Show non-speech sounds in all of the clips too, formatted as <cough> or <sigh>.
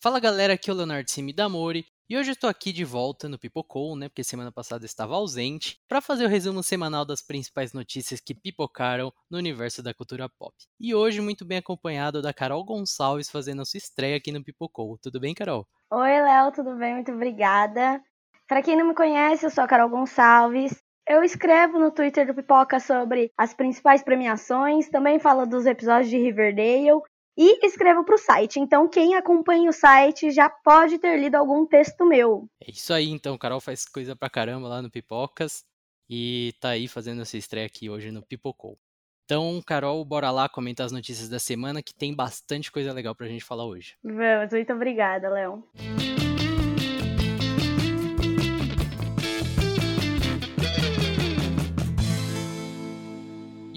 Fala galera, aqui é o Leonardo Simi Damori e hoje eu estou aqui de volta no Pipocou, né? Porque semana passada eu estava ausente, para fazer o resumo semanal das principais notícias que pipocaram no universo da cultura pop. E hoje, muito bem acompanhado da Carol Gonçalves fazendo a sua estreia aqui no Pipocou. Tudo bem, Carol? Oi, Léo, tudo bem? Muito obrigada. Para quem não me conhece, eu sou a Carol Gonçalves. Eu escrevo no Twitter do Pipoca sobre as principais premiações, também falo dos episódios de Riverdale e escrevo para o site. Então, quem acompanha o site já pode ter lido algum texto meu. É isso aí, então. Carol faz coisa pra caramba lá no Pipocas e tá aí fazendo essa estreia aqui hoje no Pipocou. Então, Carol, bora lá comentar as notícias da semana que tem bastante coisa legal pra gente falar hoje. Vamos, muito obrigada, Léo.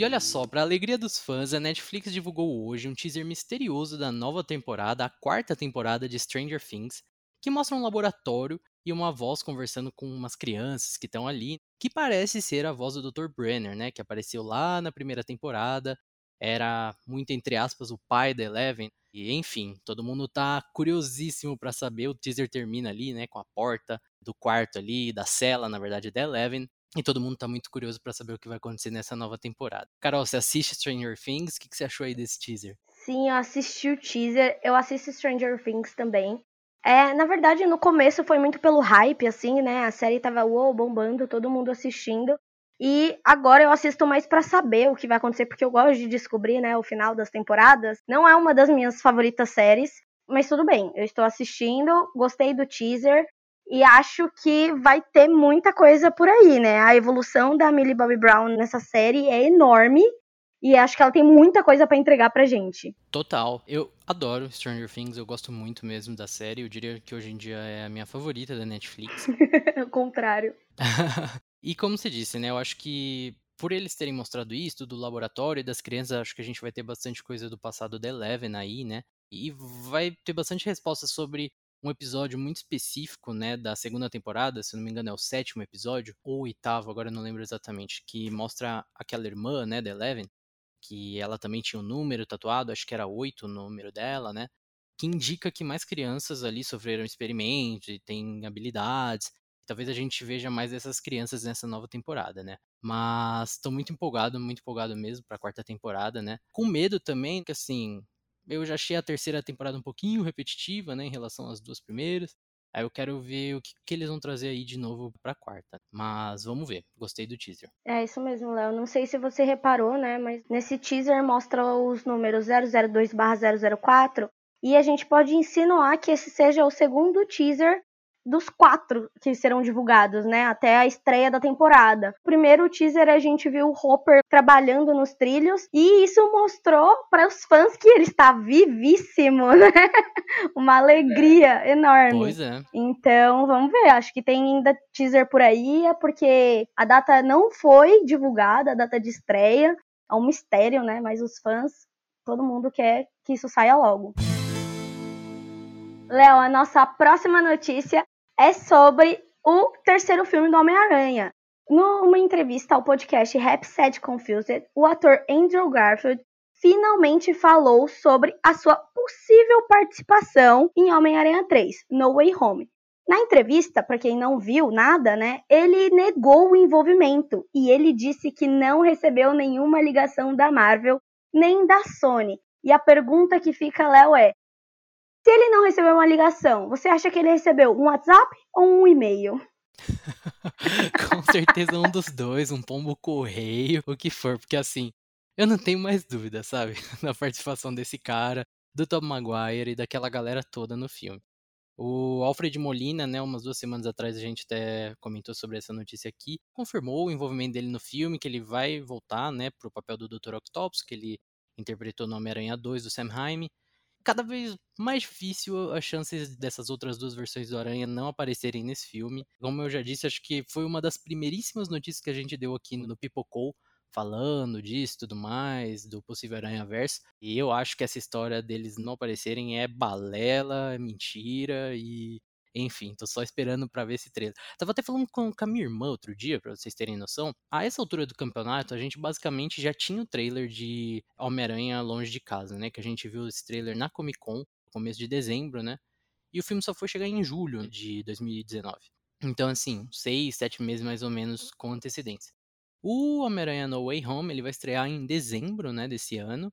E olha só, para alegria dos fãs, a Netflix divulgou hoje um teaser misterioso da nova temporada, a quarta temporada de Stranger Things, que mostra um laboratório e uma voz conversando com umas crianças que estão ali, que parece ser a voz do Dr. Brenner, né, que apareceu lá na primeira temporada, era muito entre aspas o pai da Eleven, e enfim, todo mundo tá curiosíssimo para saber, o teaser termina ali, né, com a porta do quarto ali, da cela, na verdade, da Eleven, e todo mundo tá muito curioso para saber o que vai acontecer nessa nova temporada. Carol, você assiste Stranger Things? O que, que você achou aí desse teaser? Sim, eu assisti o teaser. Eu assisto Stranger Things também. É, na verdade, no começo foi muito pelo hype, assim, né? A série tava uou, bombando, todo mundo assistindo. E agora eu assisto mais para saber o que vai acontecer, porque eu gosto de descobrir, né, o final das temporadas. Não é uma das minhas favoritas séries, mas tudo bem. Eu estou assistindo, gostei do teaser e acho que vai ter muita coisa por aí, né? A evolução da Millie Bobby Brown nessa série é enorme e acho que ela tem muita coisa para entregar pra gente. Total. Eu adoro Stranger Things, eu gosto muito mesmo da série. Eu diria que hoje em dia é a minha favorita da Netflix. <laughs> o contrário. <laughs> e como você disse, né? Eu acho que por eles terem mostrado isso, do laboratório e das crianças, acho que a gente vai ter bastante coisa do passado da Eleven aí, né? E vai ter bastante respostas sobre um episódio muito específico, né, da segunda temporada, se não me engano é o sétimo episódio, ou oitavo, agora não lembro exatamente, que mostra aquela irmã, né, da Eleven, que ela também tinha um número tatuado, acho que era oito o número dela, né, que indica que mais crianças ali sofreram experimentos e têm habilidades. Talvez a gente veja mais dessas crianças nessa nova temporada, né? Mas estou muito empolgado, muito empolgado mesmo para a quarta temporada, né? Com medo também, que assim, eu já achei a terceira temporada um pouquinho repetitiva, né, em relação às duas primeiras. Aí eu quero ver o que, que eles vão trazer aí de novo pra quarta. Mas vamos ver. Gostei do teaser. É isso mesmo, Léo. Não sei se você reparou, né? Mas nesse teaser mostra os números 002/004 e a gente pode insinuar que esse seja o segundo teaser dos quatro que serão divulgados, né, até a estreia da temporada. Primeiro teaser a gente viu o Hopper trabalhando nos trilhos e isso mostrou para os fãs que ele está vivíssimo, <laughs> né? Uma alegria é. enorme. Pois é. Então, vamos ver, acho que tem ainda teaser por aí, é porque a data não foi divulgada, a data de estreia, é um mistério, né, mas os fãs, todo mundo quer que isso saia logo. Léo, a nossa próxima notícia é sobre o terceiro filme do Homem-Aranha. Numa entrevista ao podcast Rap Sad Confused, o ator Andrew Garfield finalmente falou sobre a sua possível participação em Homem-Aranha 3, No Way Home. Na entrevista, para quem não viu nada, né, ele negou o envolvimento e ele disse que não recebeu nenhuma ligação da Marvel nem da Sony. E a pergunta que fica, Léo, é: se ele não recebeu uma ligação, você acha que ele recebeu um WhatsApp ou um e-mail? <laughs> Com certeza um dos dois, um pombo correio, o que for, porque assim, eu não tenho mais dúvida, sabe, <laughs> da participação desse cara, do Tom Maguire e daquela galera toda no filme. O Alfred Molina, né, umas duas semanas atrás a gente até comentou sobre essa notícia aqui, confirmou o envolvimento dele no filme, que ele vai voltar, né, pro papel do Dr. Octopus, que ele interpretou no Homem-Aranha 2 do Sam Raimi, cada vez mais difícil as chances dessas outras duas versões do Aranha não aparecerem nesse filme. Como eu já disse, acho que foi uma das primeiríssimas notícias que a gente deu aqui no Pipocou, falando disso tudo mais, do possível Aranha Verso. E eu acho que essa história deles não aparecerem é balela, é mentira e enfim, tô só esperando para ver esse trailer. Tava até falando com, com a minha irmã outro dia, para vocês terem noção. A essa altura do campeonato, a gente basicamente já tinha o trailer de Homem-Aranha Longe de Casa, né? Que a gente viu esse trailer na Comic Con, começo de dezembro, né? e o filme só foi chegar em julho de 2019. Então, assim, seis, sete meses mais ou menos com antecedência. O Homem-Aranha No Way Home ele vai estrear em dezembro né, desse ano.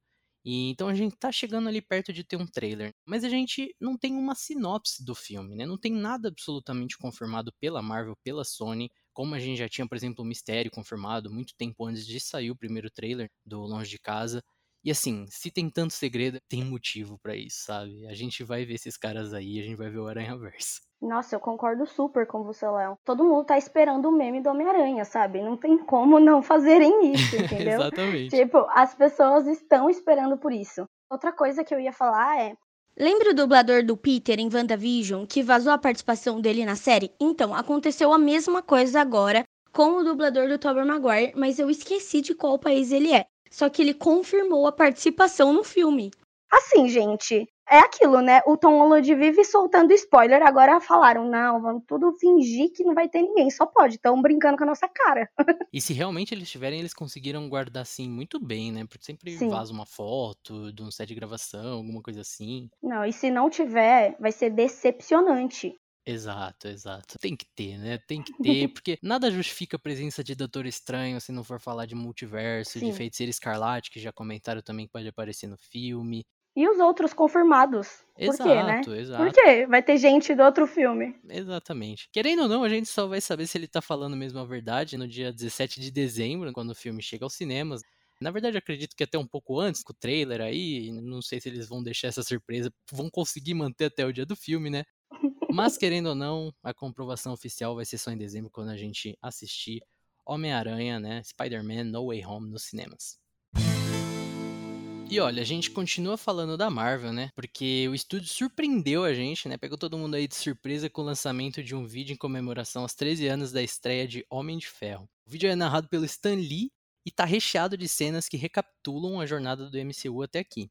E então a gente tá chegando ali perto de ter um trailer, mas a gente não tem uma sinopse do filme, né? Não tem nada absolutamente confirmado pela Marvel, pela Sony, como a gente já tinha, por exemplo, o Mistério confirmado muito tempo antes de sair o primeiro trailer do Longe de Casa. E assim, se tem tanto segredo, tem motivo para isso, sabe? A gente vai ver esses caras aí, a gente vai ver o Aranha Verso. <laughs> Nossa, eu concordo super com você, Léo. Todo mundo tá esperando o meme do Homem-Aranha, sabe? Não tem como não fazerem isso, <laughs> entendeu? Exatamente. Tipo, as pessoas estão esperando por isso. Outra coisa que eu ia falar é. Lembra o dublador do Peter em WandaVision que vazou a participação dele na série? Então, aconteceu a mesma coisa agora com o dublador do Tobey Maguire, mas eu esqueci de qual país ele é. Só que ele confirmou a participação no filme. Assim, gente, é aquilo, né? O Tom Holland vive soltando spoiler, agora falaram, não, vamos tudo fingir que não vai ter ninguém, só pode, estão brincando com a nossa cara. <laughs> e se realmente eles tiverem, eles conseguiram guardar assim muito bem, né? Porque sempre Sim. vaza uma foto de um set de gravação, alguma coisa assim. Não, e se não tiver, vai ser decepcionante. Exato, exato. Tem que ter, né? Tem que ter, <laughs> porque nada justifica a presença de Doutor Estranho se não for falar de multiverso, Sim. de Feiticeiro Escarlate, que já comentaram também que pode aparecer no filme. E os outros confirmados. Exato, Por quê, né? exato. Por quê? Vai ter gente do outro filme. Exatamente. Querendo ou não, a gente só vai saber se ele tá falando mesmo a verdade no dia 17 de dezembro, quando o filme chega aos cinemas. Na verdade, acredito que até um pouco antes, com o trailer aí, não sei se eles vão deixar essa surpresa, vão conseguir manter até o dia do filme, né? Mas, querendo ou não, a comprovação oficial vai ser só em dezembro, quando a gente assistir Homem-Aranha, né? Spider-Man No Way Home nos cinemas. E olha, a gente continua falando da Marvel, né? Porque o estúdio surpreendeu a gente, né? Pegou todo mundo aí de surpresa com o lançamento de um vídeo em comemoração aos 13 anos da estreia de Homem de Ferro. O vídeo é narrado pelo Stan Lee e tá recheado de cenas que recapitulam a jornada do MCU até aqui.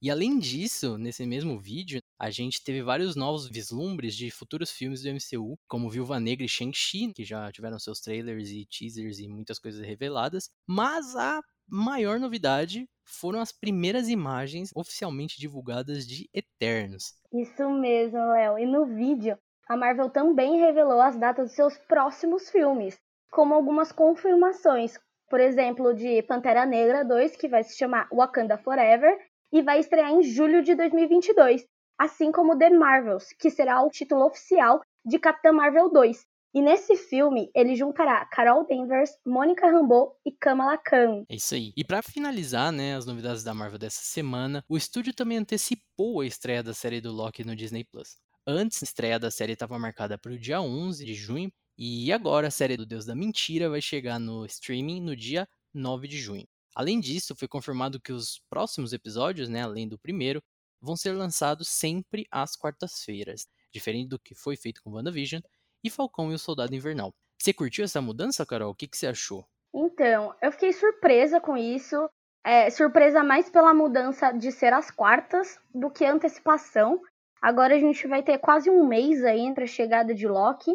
E além disso, nesse mesmo vídeo, a gente teve vários novos vislumbres de futuros filmes do MCU, como Viúva Negra e Shang-Chi, que já tiveram seus trailers e teasers e muitas coisas reveladas. Mas a maior novidade foram as primeiras imagens oficialmente divulgadas de Eternos. Isso mesmo, Léo. E no vídeo, a Marvel também revelou as datas dos seus próximos filmes, como algumas confirmações, por exemplo, de Pantera Negra 2, que vai se chamar Wakanda Forever e vai estrear em julho de 2022, assim como The Marvels, que será o título oficial de Capitã Marvel 2, e nesse filme, ele juntará Carol Danvers, Mônica Rambeau e Kamala Khan. É isso aí. E para finalizar, né, as novidades da Marvel dessa semana, o estúdio também antecipou a estreia da série do Loki no Disney Plus. Antes, a estreia da série estava marcada para o dia 11 de junho, e agora a série do Deus da Mentira vai chegar no streaming no dia 9 de junho. Além disso, foi confirmado que os próximos episódios, né, além do primeiro, vão ser lançados sempre às quartas-feiras, diferente do que foi feito com WandaVision, e Falcão e o Soldado Invernal. Você curtiu essa mudança, Carol? O que, que você achou? Então, eu fiquei surpresa com isso. É, surpresa mais pela mudança de ser às quartas do que antecipação. Agora a gente vai ter quase um mês aí entre a chegada de Loki.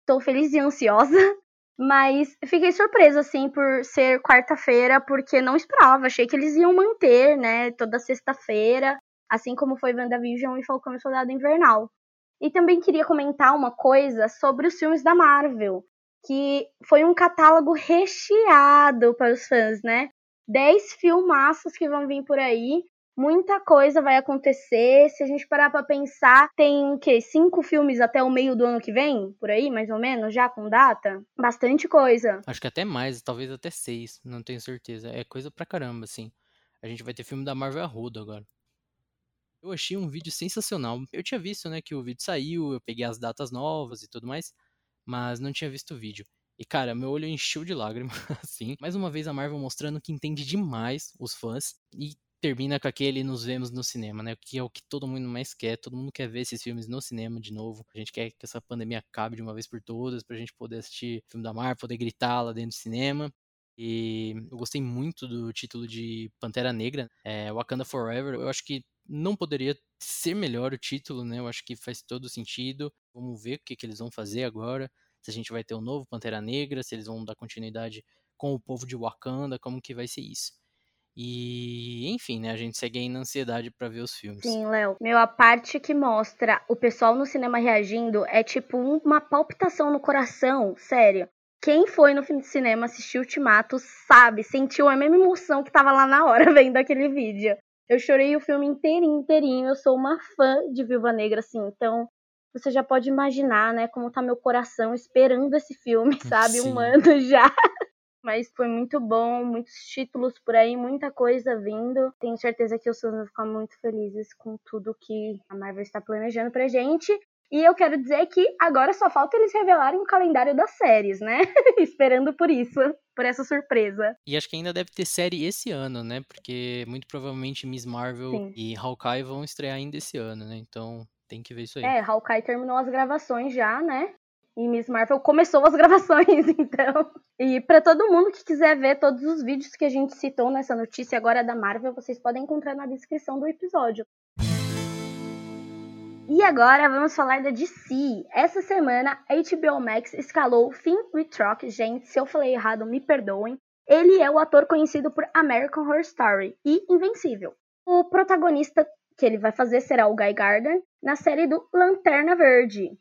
Estou feliz e ansiosa. <laughs> Mas fiquei surpresa, assim, por ser quarta-feira, porque não esperava. Achei que eles iam manter, né, toda sexta-feira, assim como foi WandaVision e Falcão e Soldado Invernal. E também queria comentar uma coisa sobre os filmes da Marvel, que foi um catálogo recheado para os fãs, né? Dez filmaços que vão vir por aí, muita coisa vai acontecer. Se a gente parar para pensar, tem que cinco filmes até o meio do ano que vem, por aí, mais ou menos, já com data. Bastante coisa. Acho que até mais, talvez até seis, não tenho certeza. É coisa pra caramba, assim. A gente vai ter filme da Marvel a rodo agora. Eu achei um vídeo sensacional. Eu tinha visto, né, que o vídeo saiu, eu peguei as datas novas e tudo mais, mas não tinha visto o vídeo. E cara, meu olho encheu de lágrimas, <laughs> assim. Mais uma vez a Marvel mostrando que entende demais os fãs e termina com aquele nos vemos no cinema, né? Que é o que todo mundo mais quer. Todo mundo quer ver esses filmes no cinema de novo. A gente quer que essa pandemia acabe de uma vez por todas, pra gente poder assistir filme da Marvel, poder gritar lá dentro do cinema. E eu gostei muito do título de Pantera Negra, é, Wakanda Forever. Eu acho que não poderia ser melhor o título, né? Eu acho que faz todo sentido. Vamos ver o que, que eles vão fazer agora. Se a gente vai ter um novo Pantera Negra, se eles vão dar continuidade com o povo de Wakanda, como que vai ser isso. E, enfim, né, a gente segue aí na ansiedade para ver os filmes. Sim, Léo. Meu, a parte que mostra o pessoal no cinema reagindo é tipo uma palpitação no coração, sério. Quem foi no fim de cinema assistir Ultimato sabe, sentiu a mesma emoção que tava lá na hora <laughs> vendo aquele vídeo. Eu chorei o filme inteirinho, inteirinho. Eu sou uma fã de Viúva Negra, assim, então você já pode imaginar, né, como tá meu coração esperando esse filme, <laughs> sabe? Sim. Um ano <laughs> já. Mas foi muito bom, muitos títulos por aí, muita coisa vindo. Tenho certeza que os fãs vão ficar muito felizes com tudo que a Marvel está planejando pra gente. E eu quero dizer que agora só falta eles revelarem o calendário das séries, né? <laughs> Esperando por isso, por essa surpresa. E acho que ainda deve ter série esse ano, né? Porque muito provavelmente Miss Marvel Sim. e Hawkeye vão estrear ainda esse ano, né? Então tem que ver isso aí. É, Hawkeye terminou as gravações já, né? E Miss Marvel começou as <laughs> gravações, então. E pra todo mundo que quiser ver todos os vídeos que a gente citou nessa notícia agora da Marvel, vocês podem encontrar na descrição do episódio. E agora vamos falar da DC. Essa semana a HBO Max escalou Finn Wittrock. Gente, se eu falei errado, me perdoem. Ele é o ator conhecido por American Horror Story e Invencível. O protagonista que ele vai fazer será o Guy Gardner na série do Lanterna Verde.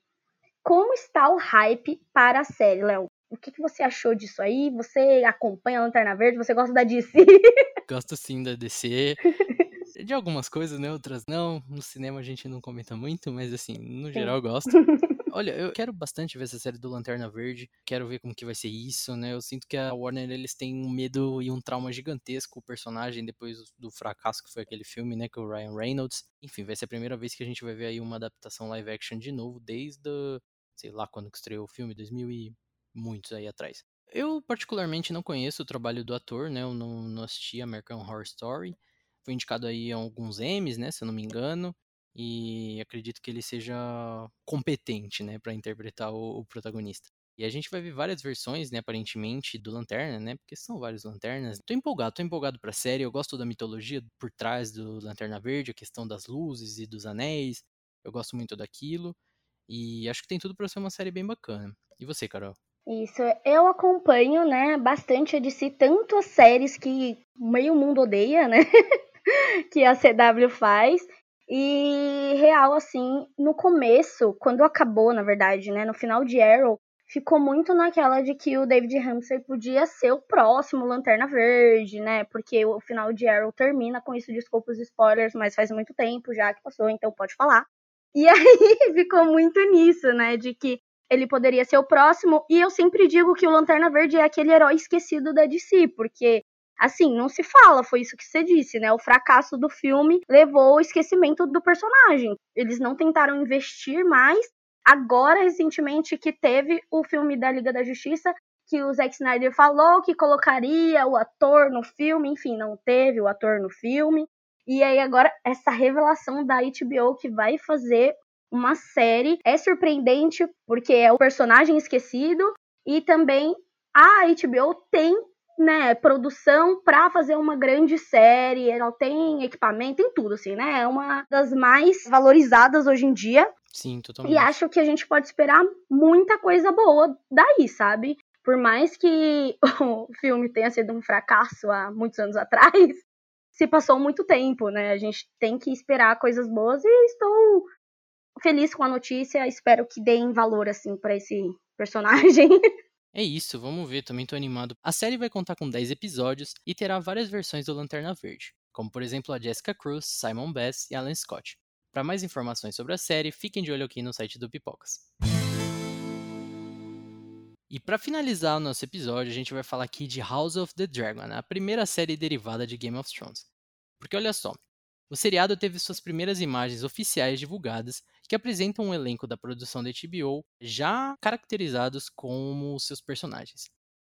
Como está o hype para a série, Léo? O que, que você achou disso aí? Você acompanha a Lanterna Verde? Você gosta da DC? <laughs> Gosto sim da DC. <laughs> De algumas coisas, né? Outras não. No cinema a gente não comenta muito, mas assim, no geral eu gosto. <laughs> Olha, eu quero bastante ver essa série do Lanterna Verde. Quero ver como que vai ser isso, né? Eu sinto que a Warner eles têm um medo e um trauma gigantesco o personagem depois do fracasso que foi aquele filme, né, com o Ryan Reynolds. Enfim, vai ser a primeira vez que a gente vai ver aí uma adaptação live action de novo desde, sei lá, quando que estreou o filme, 2000 e muitos aí atrás. Eu particularmente não conheço o trabalho do ator, né? Eu não, não assisti American Horror Story. Foi indicado aí a alguns Emmys, né, se eu não me engano e acredito que ele seja competente, né, para interpretar o, o, protagonista. E a gente vai ver várias versões, né, aparentemente, do Lanterna, né, porque são vários Lanternas. Tô empolgado, tô empolgado pra série, eu gosto da mitologia por trás do Lanterna Verde, a questão das luzes e dos anéis, eu gosto muito daquilo, e acho que tem tudo para ser uma série bem bacana. E você, Carol? Isso, eu acompanho, né, bastante a DC, tanto as séries que meio mundo odeia, né, <laughs> que a CW faz, e real, assim, no começo, quando acabou, na verdade, né, no final de Arrow, ficou muito naquela de que o David Ramsey podia ser o próximo Lanterna Verde, né? Porque o final de Arrow termina com isso, desculpa os spoilers, mas faz muito tempo já que passou, então pode falar. E <laughs> aí ficou muito nisso, né? De que ele poderia ser o próximo. E eu sempre digo que o Lanterna Verde é aquele herói esquecido da DC, porque assim, não se fala, foi isso que você disse, né? O fracasso do filme levou ao esquecimento do personagem. Eles não tentaram investir mais. Agora, recentemente, que teve o filme da Liga da Justiça, que o Zack Snyder falou que colocaria o ator no filme, enfim, não teve o ator no filme. E aí agora essa revelação da HBO que vai fazer uma série é surpreendente porque é o personagem esquecido e também a HBO tem né, produção para fazer uma grande série, ela tem equipamento, tem tudo, assim, né? É uma das mais valorizadas hoje em dia. Sim, totalmente. E acho que a gente pode esperar muita coisa boa daí, sabe? Por mais que <laughs> o filme tenha sido um fracasso há muitos anos atrás, <laughs> se passou muito tempo, né? A gente tem que esperar coisas boas e estou feliz com a notícia, espero que deem valor assim para esse personagem. <laughs> É isso, vamos ver, também tô animado. A série vai contar com 10 episódios e terá várias versões do Lanterna Verde, como por exemplo a Jessica Cruz, Simon Bass e Alan Scott. Para mais informações sobre a série, fiquem de olho aqui no site do Pipocas. E para finalizar o nosso episódio, a gente vai falar aqui de House of the Dragon, a primeira série derivada de Game of Thrones. Porque olha só, o seriado teve suas primeiras imagens oficiais divulgadas que apresentam um elenco da produção da HBO já caracterizados como seus personagens.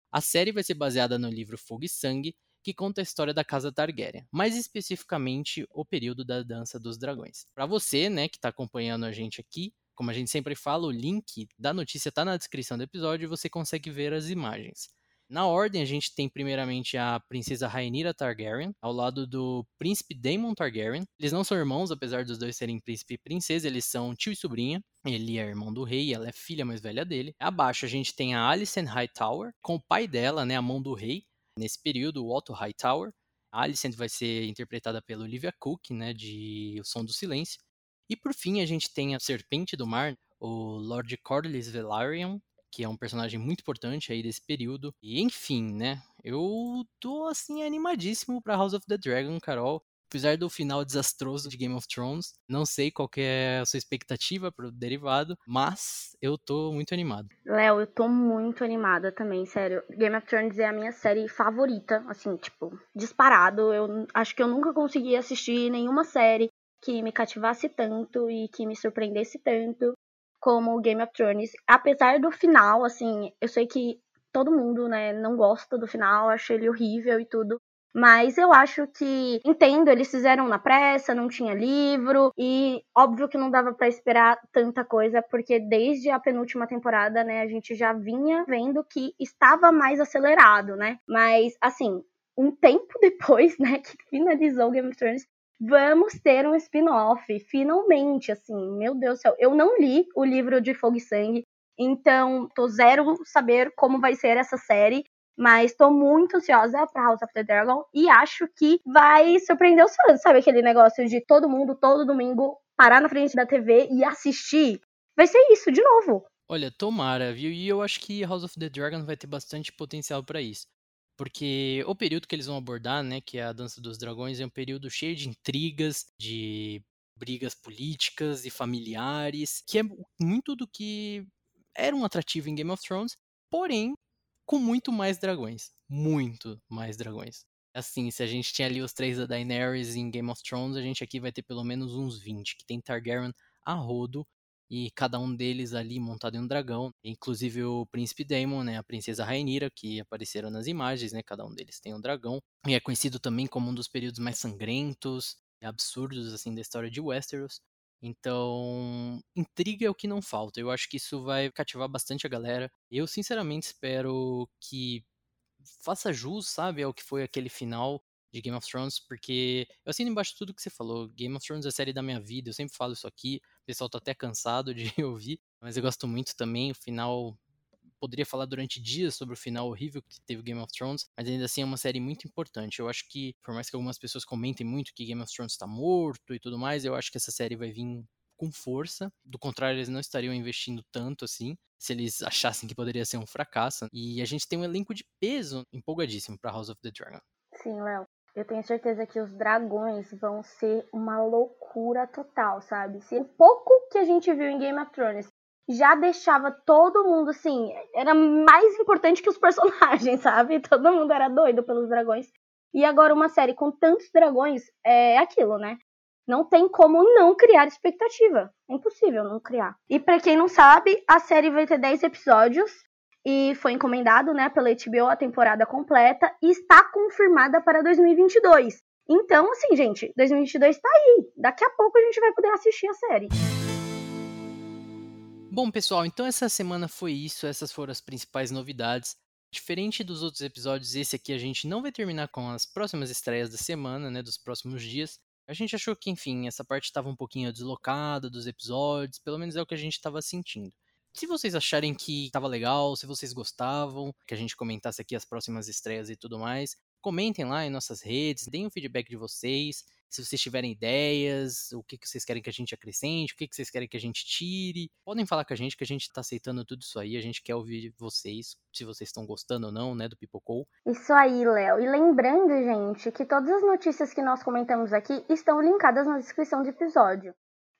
A série vai ser baseada no livro Fogo e Sangue, que conta a história da casa Targaryen, mais especificamente o período da Dança dos Dragões. Para você, né, que está acompanhando a gente aqui, como a gente sempre fala, o link da notícia está na descrição do episódio e você consegue ver as imagens. Na ordem, a gente tem primeiramente a princesa Rhaenyra Targaryen, ao lado do príncipe Daemon Targaryen. Eles não são irmãos, apesar dos dois serem príncipe e princesa, eles são tio e sobrinha. Ele é irmão do rei, ela é filha mais velha dele. Abaixo a gente tem a Alicent Hightower, com o pai dela, né, a mão do rei, nesse período, o Otto Hightower. A Alicent vai ser interpretada pela Olivia Cook, né, de O Som do Silêncio. E por fim, a gente tem a Serpente do Mar, o Lord Corlys Velaryon, que é um personagem muito importante aí desse período. E enfim, né? Eu tô assim animadíssimo para House of the Dragon, Carol. Apesar do final desastroso de Game of Thrones, não sei qual é a sua expectativa pro derivado, mas eu tô muito animado. Léo, eu tô muito animada também, sério. Game of Thrones é a minha série favorita, assim, tipo, disparado. Eu acho que eu nunca consegui assistir nenhuma série que me cativasse tanto e que me surpreendesse tanto como Game of Thrones. Apesar do final, assim, eu sei que todo mundo, né, não gosta do final, acha ele horrível e tudo. Mas eu acho que, entendo, eles fizeram na pressa, não tinha livro, e óbvio que não dava para esperar tanta coisa, porque desde a penúltima temporada, né, a gente já vinha vendo que estava mais acelerado, né? Mas, assim, um tempo <laughs> depois, né, que finalizou Game of Thrones, vamos ter um spin-off, finalmente, assim, meu Deus do céu. Eu não li o livro de Fogo e Sangue, então tô zero saber como vai ser essa série, mas tô muito ansiosa pra House of the Dragon e acho que vai surpreender os fãs, sabe aquele negócio de todo mundo, todo domingo, parar na frente da TV e assistir? Vai ser isso, de novo. Olha, tomara, viu? E eu acho que House of the Dragon vai ter bastante potencial para isso. Porque o período que eles vão abordar, né, que é a Dança dos Dragões, é um período cheio de intrigas, de brigas políticas e familiares, que é muito do que era um atrativo em Game of Thrones, porém com muito mais dragões, muito mais dragões. Assim, se a gente tinha ali os três da Daenerys em Game of Thrones, a gente aqui vai ter pelo menos uns 20, que tem Targaryen a rodo, e cada um deles ali montado em um dragão, inclusive o príncipe Daemon, né, a princesa Rhaenyra, que apareceram nas imagens, né, cada um deles tem um dragão, e é conhecido também como um dos períodos mais sangrentos e absurdos assim da história de Westeros. Então, intriga é o que não falta. Eu acho que isso vai cativar bastante a galera. Eu sinceramente espero que faça jus, sabe, ao que foi aquele final de Game of Thrones, porque eu assino embaixo tudo que você falou. Game of Thrones é a série da minha vida, eu sempre falo isso aqui. O pessoal tá até cansado de <laughs> ouvir, mas eu gosto muito também. O final. Poderia falar durante dias sobre o final horrível que teve Game of Thrones, mas ainda assim é uma série muito importante. Eu acho que, por mais que algumas pessoas comentem muito que Game of Thrones está morto e tudo mais, eu acho que essa série vai vir com força. Do contrário, eles não estariam investindo tanto assim se eles achassem que poderia ser um fracasso. E a gente tem um elenco de peso empolgadíssimo para House of the Dragon. Sim, Léo. Eu tenho certeza que os dragões vão ser uma loucura total, sabe? Se o pouco que a gente viu em Game of Thrones já deixava todo mundo assim, era mais importante que os <laughs> personagens, sabe? Todo mundo era doido pelos dragões. E agora uma série com tantos dragões é aquilo, né? Não tem como não criar expectativa. É impossível não criar. E para quem não sabe, a série vai ter 10 episódios e foi encomendado, né, pela HBO a temporada completa e está confirmada para 2022. Então, assim, gente, 2022 está aí. Daqui a pouco a gente vai poder assistir a série. Bom, pessoal, então essa semana foi isso, essas foram as principais novidades. Diferente dos outros episódios, esse aqui a gente não vai terminar com as próximas estreias da semana, né, dos próximos dias. A gente achou que, enfim, essa parte estava um pouquinho deslocada dos episódios, pelo menos é o que a gente estava sentindo. Se vocês acharem que estava legal, se vocês gostavam, que a gente comentasse aqui as próximas estreias e tudo mais, comentem lá em nossas redes, deem o um feedback de vocês. Se vocês tiverem ideias, o que, que vocês querem que a gente acrescente, o que, que vocês querem que a gente tire, podem falar com a gente que a gente está aceitando tudo isso aí. A gente quer ouvir vocês, se vocês estão gostando ou não, né, do Pipocou. Isso aí, Léo. E lembrando, gente, que todas as notícias que nós comentamos aqui estão linkadas na descrição do episódio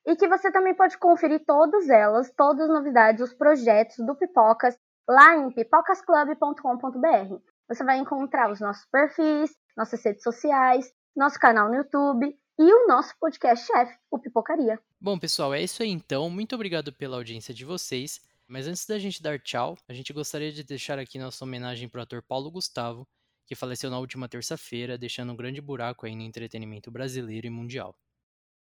e que você também pode conferir todas elas, todas as novidades, os projetos do Pipocas lá em pipocasclub.com.br. Você vai encontrar os nossos perfis, nossas redes sociais, nosso canal no YouTube e o nosso podcast-chefe, o Pipocaria. Bom, pessoal, é isso aí então. Muito obrigado pela audiência de vocês. Mas antes da gente dar tchau, a gente gostaria de deixar aqui nossa homenagem para o ator Paulo Gustavo, que faleceu na última terça-feira, deixando um grande buraco aí no entretenimento brasileiro e mundial.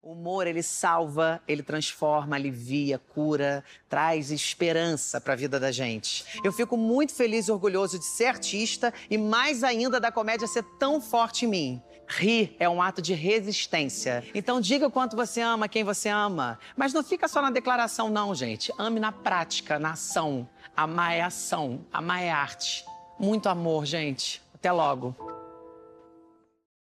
O humor, ele salva, ele transforma, alivia, cura, traz esperança para a vida da gente. Eu fico muito feliz e orgulhoso de ser artista e mais ainda da comédia ser tão forte em mim. Rir é um ato de resistência. Então diga o quanto você ama quem você ama. Mas não fica só na declaração, não, gente. Ame na prática, na ação. Amar é ação, amar é arte. Muito amor, gente. Até logo.